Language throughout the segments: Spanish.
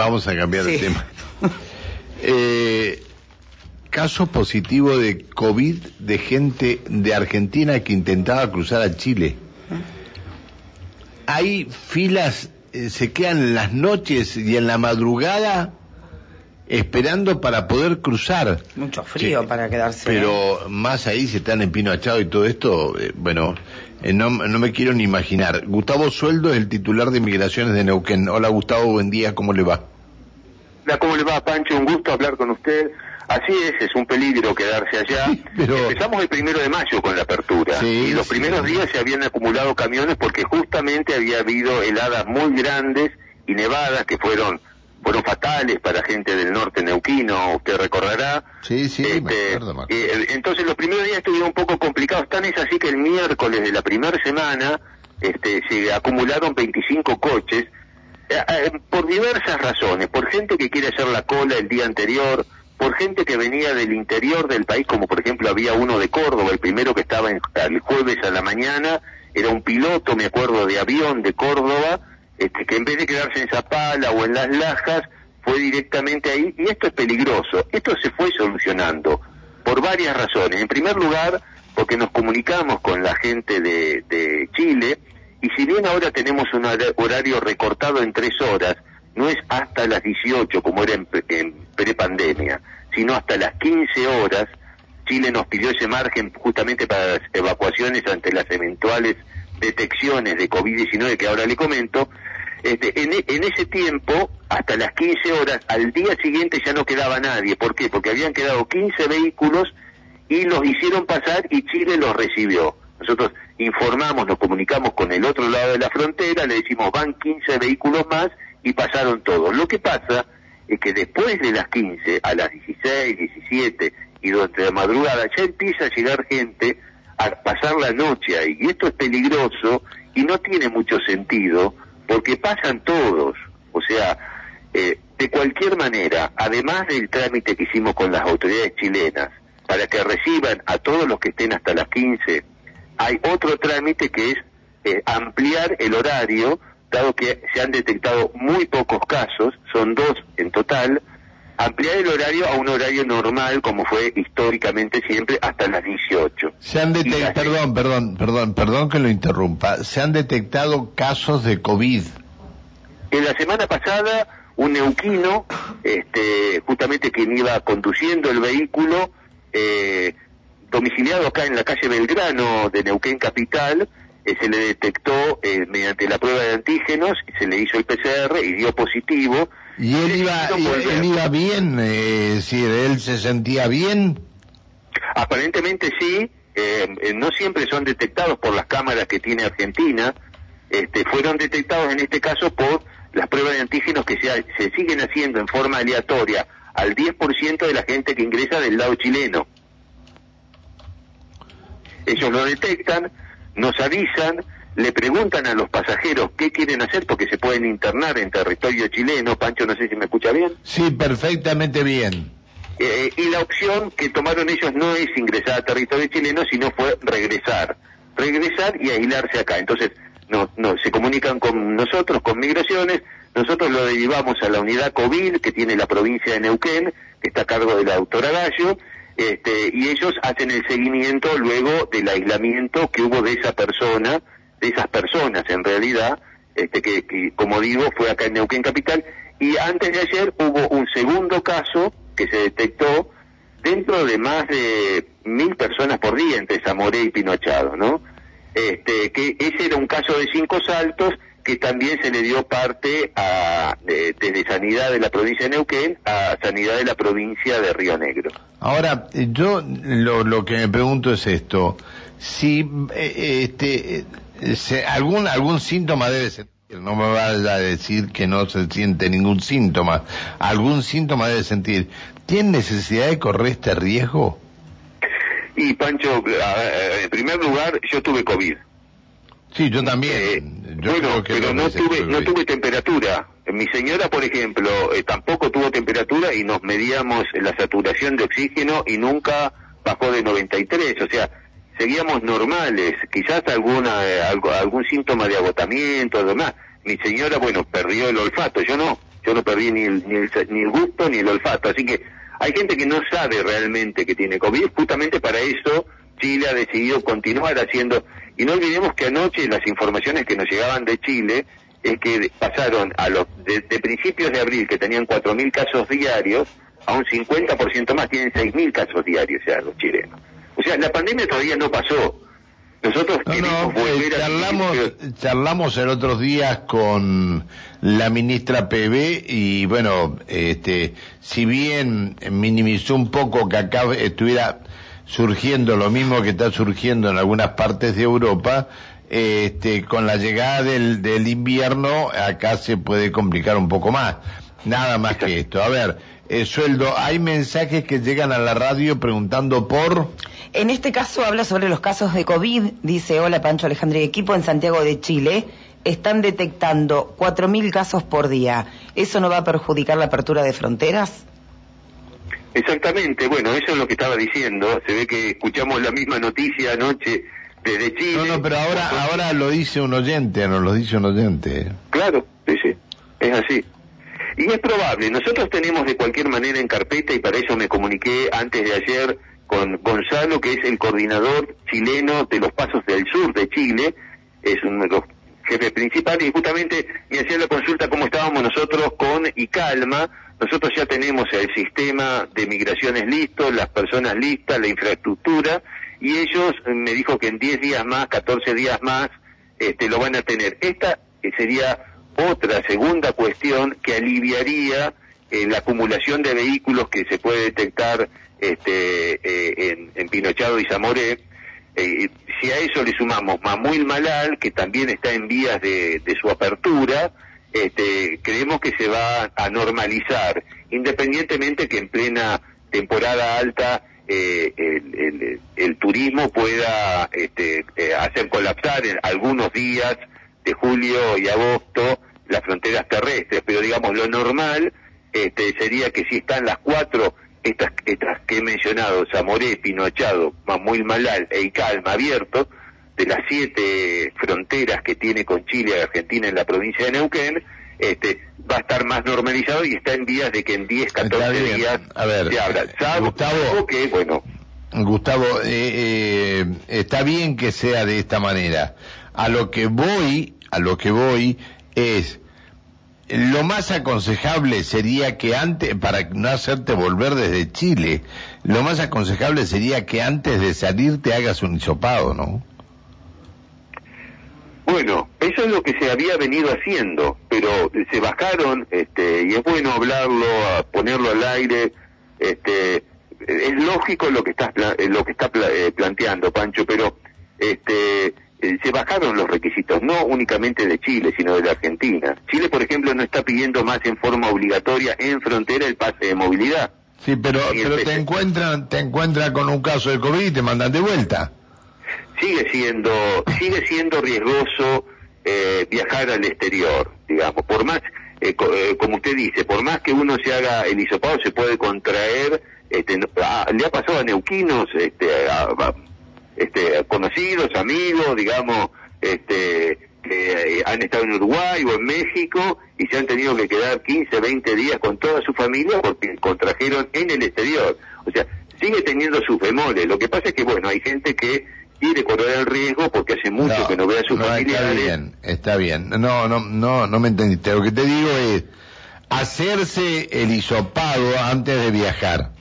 Vamos a cambiar de Sí. tema. Eh, caso positivo de COVID de gente de Argentina que intentaba cruzar a Chile. Hay filas, eh, se quedan las noches y en la madrugada esperando para poder cruzar. Mucho frío Sí, para quedarse. Pero más ahí, si están en Pino Achado y todo esto, eh, bueno, eh, no, no me quiero ni imaginar. Gustavo Sueldo es el titular de Migraciones de Neuquén. Hola Gustavo, buen día, ¿cómo le va? ¿Cómo le va, Pancho? Un gusto hablar con usted. Así es, es un peligro quedarse allá. Sí, pero- Empezamos el primero de mayo con la apertura. Sí, y los sí. primeros días se habían acumulado camiones porque justamente había habido heladas muy grandes y nevadas que fueron fueron fatales para gente del norte neuquino, usted recordará. Sí, sí, Este, me acuerdo. eh, entonces los primeros días estuvieron un poco complicados. Tan es así que el miércoles de la primera semana este, se acumularon 25 coches por diversas razones. Por gente que quiere hacer la cola el día anterior, por gente que venía del interior del país, como por ejemplo había uno de Córdoba, el primero que estaba en- el jueves a la mañana, era un piloto, me acuerdo, de avión de Córdoba, este, que en vez de quedarse en Zapala o en Las Lajas, fue directamente ahí, y esto es peligroso. Esto se fue solucionando por varias razones. En primer lugar, porque nos comunicamos con la gente de Chile, y si bien ahora tenemos un hora- horario recortado en tres horas, no es hasta las 18 como era en, en prepandemia, sino hasta las 15 horas, Chile nos pidió ese margen justamente para las evacuaciones ante las eventuales detecciones de COVID-19 que ahora le comento. Este, en ese tiempo, hasta las 15 horas, al día siguiente ya no quedaba nadie. ¿Por qué? Porque habían quedado 15 vehículos y los hicieron pasar y Chile los recibió. Nosotros informamos, nos comunicamos con el otro lado de la frontera, le decimos van 15 vehículos más y pasaron todos. Lo que pasa es que después de las 15, a las 16, 17 y durante la madrugada ya empieza a llegar gente a pasar la noche ahí. Y esto es peligroso y no tiene mucho sentido porque pasan todos. O sea, eh, de cualquier manera, además del trámite que hicimos con las autoridades chilenas para que reciban a todos los que estén hasta las 15, hay otro trámite que es eh, ampliar el horario, dado que se han detectado muy pocos casos, son dos en total, ampliar el horario a un horario normal, como fue históricamente siempre, hasta las 18. Se han detectado, perdón, perdón, perdón, perdón que lo interrumpa, se han detectado casos de COVID. En la semana pasada, un neuquino, este, justamente quien iba conduciendo el vehículo, eh, domiciliado acá en la calle Belgrano de Neuquén Capital, eh, se le detectó eh, mediante la prueba de antígenos, se le hizo el PCR y dio positivo. Y él iba, y- él iba bien, eh, decir, él se sentía bien. Aparentemente sí, eh, eh, no siempre son detectados por las cámaras que tiene Argentina, este, fueron detectados en este caso por las pruebas de antígenos que se, ha- se siguen haciendo en forma aleatoria al 10% de la gente que ingresa del lado chileno. Ellos lo detectan, nos avisan, le preguntan a los pasajeros qué quieren hacer porque se pueden internar en territorio chileno. Pancho, no sé si me escucha bien. Sí, perfectamente bien. Eh, y la opción que tomaron ellos no es ingresar a territorio chileno, sino fue regresar. Regresar y aislarse acá. Entonces, no, no, se comunican con nosotros, con migraciones, nosotros lo derivamos a la unidad COVID que tiene la provincia de Neuquén, que está a cargo de la doctora Gallo, este, y ellos hacen el seguimiento luego del aislamiento que hubo de esa persona, de esas personas en realidad, este, que, como digo fue acá en Neuquén Capital, y antes de ayer hubo un segundo caso que se detectó dentro de más de mil personas por día entre Zamoré y Pinochado, ¿no? Este, que ese era un caso de cinco saltos que también se le dio parte a, de- desde Sanidad de la provincia de Neuquén a Sanidad de la provincia de Río Negro. Ahora, eh, yo lo, lo que me pregunto es esto, si eh, este, eh, se- algún, algún síntoma debe sentir, no me vaya a decir que no se siente ningún síntoma, algún síntoma debe sentir, ¿tiene necesidad de correr este riesgo? Y Pancho, en primer lugar, yo tuve COVID. Sí, yo Eh, también. Yo bueno, que pero no tuve, no tuve. tuve temperatura. Mi señora, por ejemplo, eh, tampoco tuvo temperatura y nos medíamos la saturación de oxígeno y nunca bajó de 93. O sea, seguíamos normales. Quizás alguna, eh, algo, algún síntoma de agotamiento, demás. Mi señora, bueno, perdió el olfato, yo no. yo no perdí ni el, ni el, ni el gusto ni el olfato, así que hay gente que no sabe realmente que tiene COVID, justamente para eso Chile ha decidido continuar haciendo, y no olvidemos que anoche las informaciones que nos llegaban de Chile es que pasaron a los de, principios de abril que tenían 4.000 casos diarios a un 50% más, tienen 6.000 casos diarios ya los chilenos. O sea, la pandemia todavía no pasó. Nosotros no, eh, charlamos, charlamos el otro día con la ministra PB y bueno, este, si bien minimizó un poco que acá estuviera surgiendo lo mismo que está surgiendo en algunas partes de Europa, este, con la llegada del, invierno acá se puede complicar un poco más. Nada más que esto. A ver, eh, sueldo, hay mensajes que llegan a la radio preguntando por... En este caso habla sobre los casos de COVID, dice, hola Pancho Alejandro y equipo en Santiago de Chile, están detectando 4.000 casos por día. ¿Eso no va a perjudicar la apertura de fronteras? Exactamente, bueno, eso es lo que estaba diciendo. Se ve que escuchamos la misma noticia anoche desde Chile. No, no, pero ahora, ahora lo dice un oyente, no lo dice un oyente. Claro, sí, sí, es así. Y es probable, nosotros tenemos de cualquier manera en carpeta, y para eso me comuniqué antes de ayer con Gonzalo, que es el coordinador chileno de los Pasos del Sur de Chile, es uno de los jefes principales, y justamente me hacía la consulta cómo estábamos nosotros con ICALMA, nosotros ya tenemos el sistema de migraciones listo, las personas listas, la infraestructura, y ellos me dijo que en 10 días más, 14 días más, este, lo van a tener. Esta sería otra segunda cuestión que aliviaría eh, la acumulación de vehículos que se puede detectar este, eh, en, Pinochado y Zamoré. Eh, si a eso le sumamos Mamuil Malal, que también está en vías de, su apertura, este, creemos que se va a normalizar, independientemente que en plena temporada alta el, turismo pueda este, hacer colapsar en algunos días de julio y agosto las fronteras terrestres, pero digamos lo normal este, sería que si están las cuatro, estas, estas que he mencionado, Zamoré, Pinochado, Mamuil Malal e Icalma abiertos, de las siete fronteras que tiene con Chile y Argentina en la provincia de Neuquén, este, va a estar más normalizado y está en vías de que en 10, 14 días a ver, se abra. Gustavo, que, bueno, Gustavo, eh, eh, está bien que sea de esta manera. A lo que voy, a lo que voy es lo más aconsejable sería que antes, para no hacerte volver desde Chile, lo más aconsejable sería que antes de salir te hagas un hisopado, ¿no? Bueno, eso es lo que se había venido haciendo, pero se bajaron, este, y es bueno hablarlo, ponerlo al aire, este, es lógico lo que estás, lo que está eh, planteando, Pancho, pero, este, eh, se bajaron los no únicamente de Chile, sino de la Argentina. Chile, por ejemplo, no está pidiendo más en forma obligatoria en frontera el pase de movilidad. Sí, pero, pero te encuentran, te encuentran con un caso de COVID y te mandan de vuelta. Sigue siendo, sigue siendo riesgoso eh, viajar al exterior, digamos, por más, eh, como usted dice, por más que uno se haga el hisopado, se puede contraer, este, ah, le ha pasado a neuquinos, este, a, este, conocidos, amigos, digamos, este, que eh, han estado en Uruguay o en México y se han tenido que quedar 15, 20 días con toda su familia porque contrajeron en el exterior. O sea, sigue teniendo sus bemoles. Lo que pasa es que, bueno, hay gente que quiere correr el riesgo porque hace mucho que no ve a sus familiares. Está bien, está bien. No, no, no, no me entendiste. Lo que te digo es hacerse el hisopado antes de viajar.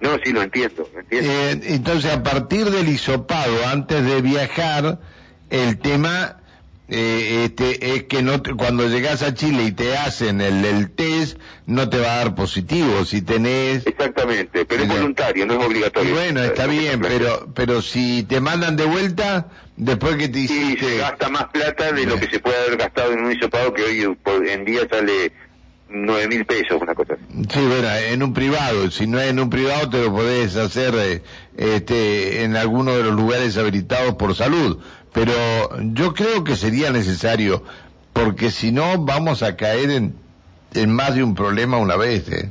No, sí, lo entiendo. Eh, entonces, a partir del hisopado, antes de viajar, el tema eh, este, es que no cuando llegas a Chile y te hacen el, el, test, no te va a dar positivo. Si tenés. Exactamente, pero es voluntario, no es obligatorio. bueno, está bien, pero pero si te mandan de vuelta, después que te hiciste. Sí, se gasta más plata de lo que se puede haber gastado en un hisopado que hoy en día sale nueve mil pesos, una cosa Sí, bueno, en un privado, si no es en un privado te lo podés hacer eh, este, en alguno de los lugares habilitados por salud, pero yo creo que sería necesario, porque si no vamos a caer en, en más de un problema una vez. ¿eh?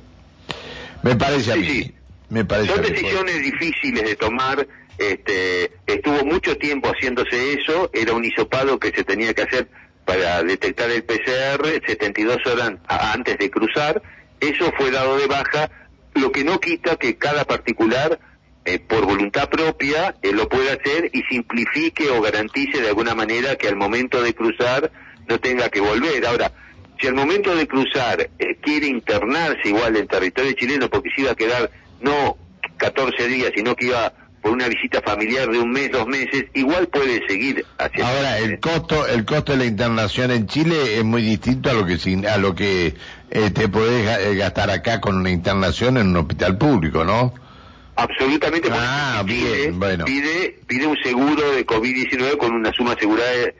Me parece a mí. Me parece Son decisiones difíciles de tomar. Este, estuvo mucho tiempo haciéndose eso, era un hisopado que se tenía que hacer para detectar el PCR 72 horas antes de cruzar. Eso fue dado de baja, lo que no quita que cada particular eh, por voluntad propia eh, lo pueda hacer y simplifique o garantice de alguna manera que al momento de cruzar no tenga que volver. Ahora, si al momento de cruzar eh, quiere internarse igual en territorio chileno porque se iba a quedar no 14 días, sino que iba por una visita familiar de un mes, dos meses, igual puede seguir hacia Ahora, el costo, el costo de la internación en Chile es muy distinto a lo que a lo que eh, te podés gastar acá con una internación en un hospital público, ¿no? Absolutamente. Ah, bien, bueno. Pide, pide un seguro de COVID-19 con una suma asegurada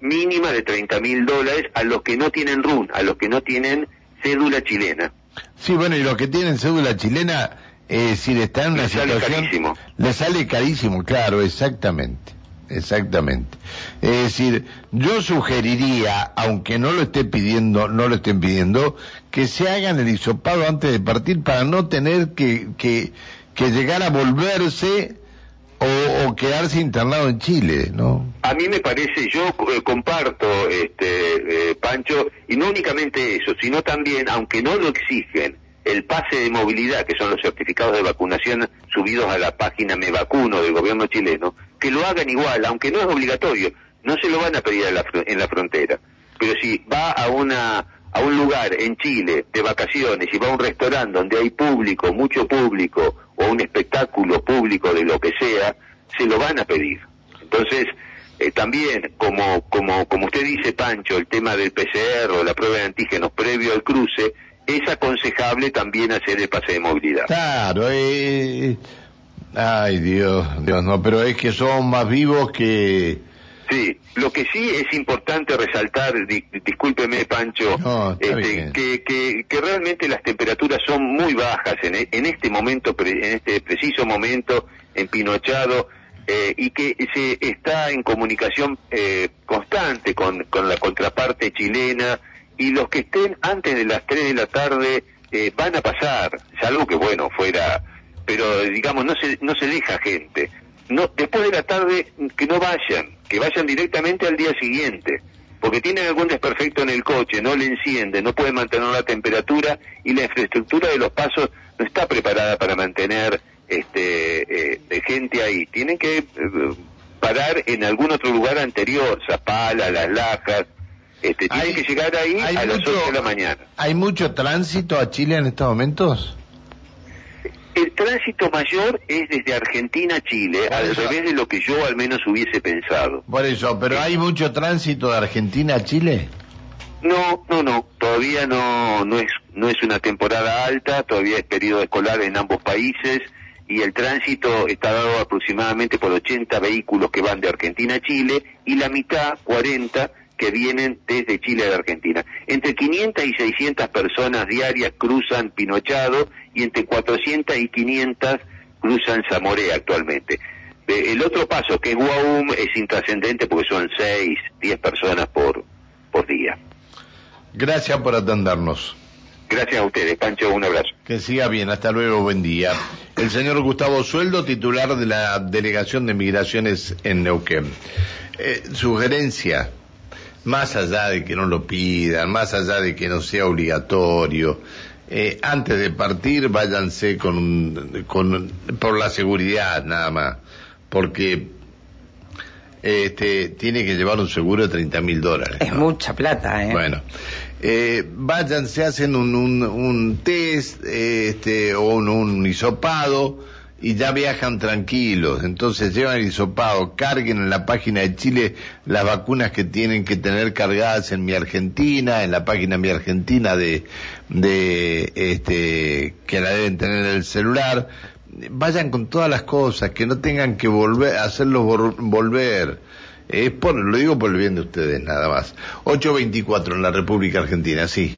mínima de 30 mil dólares a los que no tienen RUN, a los que no tienen cédula chilena. Sí, bueno, y los que tienen cédula chilena es decir, está en una le situación... Sale carísimo. Le sale carísimo, claro, exactamente. Exactamente. Es decir, yo sugeriría, aunque no lo esté pidiendo, no lo estén pidiendo, que se hagan el hisopado antes de partir para no tener que, que, que llegar a volverse o, quedarse internado en Chile, ¿no? A mí me parece, yo eh, comparto, este, eh, Pancho, y no únicamente eso, sino también, aunque no lo exigen, el pase de movilidad, que son los certificados de vacunación subidos a la página Me Vacuno del gobierno chileno, que lo hagan igual, aunque no es obligatorio, no se lo van a pedir en la frontera. Pero si va a una a un lugar en Chile de vacaciones y va a un restaurante donde hay público, mucho público, o un espectáculo público de lo que sea, se lo van a pedir. Entonces, eh, también, como, como, como usted dice, Pancho, el tema del PCR o la prueba de antígenos previo al cruce, es aconsejable también hacer el pase de movilidad. Claro, eh, ay Dios, Dios, no, pero es que son más vivos que... Sí, lo que sí es importante resaltar, discúlpeme Pancho, este, que, que, que, realmente las temperaturas son muy bajas en, e, en este momento, en este preciso momento, en Pinochado, eh, y que se está en comunicación eh, constante con, con la contraparte chilena, y los que estén antes de las 3 de la tarde eh, van a pasar, salvo que bueno, fuera, pero digamos, no se, no se deja gente. No, después de la tarde, que no vayan, que vayan directamente al día siguiente, porque tienen algún desperfecto en el coche, no le enciende, no puede mantener la temperatura y la infraestructura de los pasos no está preparada para mantener este eh, gente ahí. Tienen que eh, parar en algún otro lugar anterior, Zapala, Las Lajas, este, tiene que llegar ahí a las 8 de la mañana. ¿Hay mucho tránsito a Chile en estos momentos? El tránsito mayor es desde Argentina a Chile, al revés de lo que yo al menos hubiese pensado. Por eso, ¿pero hay mucho tránsito de Argentina a Chile? No, no, no, todavía no, no, es, no es una temporada alta, todavía es periodo escolar en ambos países y el tránsito está dado aproximadamente por 80 vehículos que van de Argentina a Chile y la mitad, 40, que vienen desde Chile a Argentina. Entre 500 y 600 personas diarias cruzan Pinochado y entre 400 y 500 cruzan Zamoré actualmente. El otro paso, que es Guaum, es intrascendente porque son 6, 10 personas por, por día. Gracias por atendernos. Gracias a ustedes, Pancho, un abrazo. Que siga bien, hasta luego, buen día. El señor Gustavo Sueldo, titular de la Delegación de Migraciones en Neuquén. Eh, sugerencia, más allá de que no lo pidan, más allá de que no sea obligatorio, eh, antes de partir váyanse con, con, por la seguridad nada más, porque este, tiene que llevar un seguro de 30 mil dólares. Es mucha plata, ¿eh? Bueno, eh, váyanse, hacen un, un, un test este, o un, un hisopado y ya viajan tranquilos. Entonces llevan el hisopado, carguen en la página de Chile las vacunas que tienen que tener cargadas en mi Argentina, en la página mi Argentina de, de este, que la deben tener en el celular. Vayan con todas las cosas, que no tengan que volver, hacerlos volver. Es por, lo digo por el bien de ustedes, nada más. 824 en la República Argentina, sí.